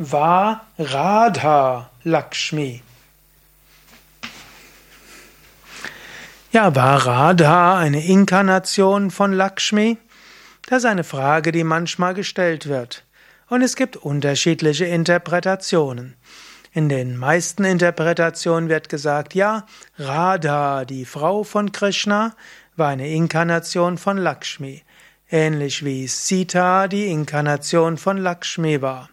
War Radha Lakshmi? Ja, war Radha eine Inkarnation von Lakshmi? Das ist eine Frage, die manchmal gestellt wird. Und es gibt unterschiedliche Interpretationen. In den meisten Interpretationen wird gesagt, ja, Radha, die Frau von Krishna, war eine Inkarnation von Lakshmi, ähnlich wie Sita die Inkarnation von Lakshmi war.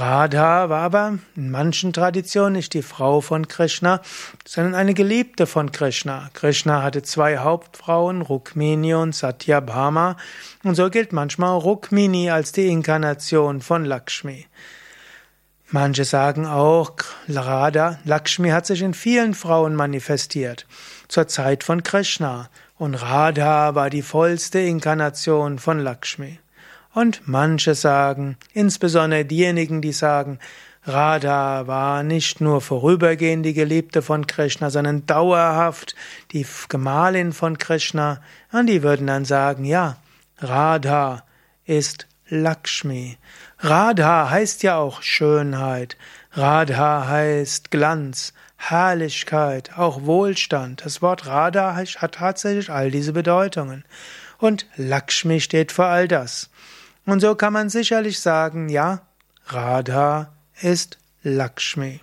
Radha war aber in manchen Traditionen nicht die Frau von Krishna, sondern eine Geliebte von Krishna. Krishna hatte zwei Hauptfrauen, Rukmini und Satyabhama, und so gilt manchmal Rukmini als die Inkarnation von Lakshmi. Manche sagen auch, Radha, Lakshmi hat sich in vielen Frauen manifestiert, zur Zeit von Krishna, und Radha war die vollste Inkarnation von Lakshmi. Und manche sagen, insbesondere diejenigen, die sagen, Radha war nicht nur vorübergehend die Geliebte von Krishna, sondern dauerhaft die Gemahlin von Krishna, und die würden dann sagen, ja, Radha ist Lakshmi. Radha heißt ja auch Schönheit. Radha heißt Glanz, Herrlichkeit, auch Wohlstand. Das Wort Radha hat tatsächlich all diese Bedeutungen. Und Lakshmi steht für all das. Und so kann man sicherlich sagen, ja, Radha ist Lakshmi.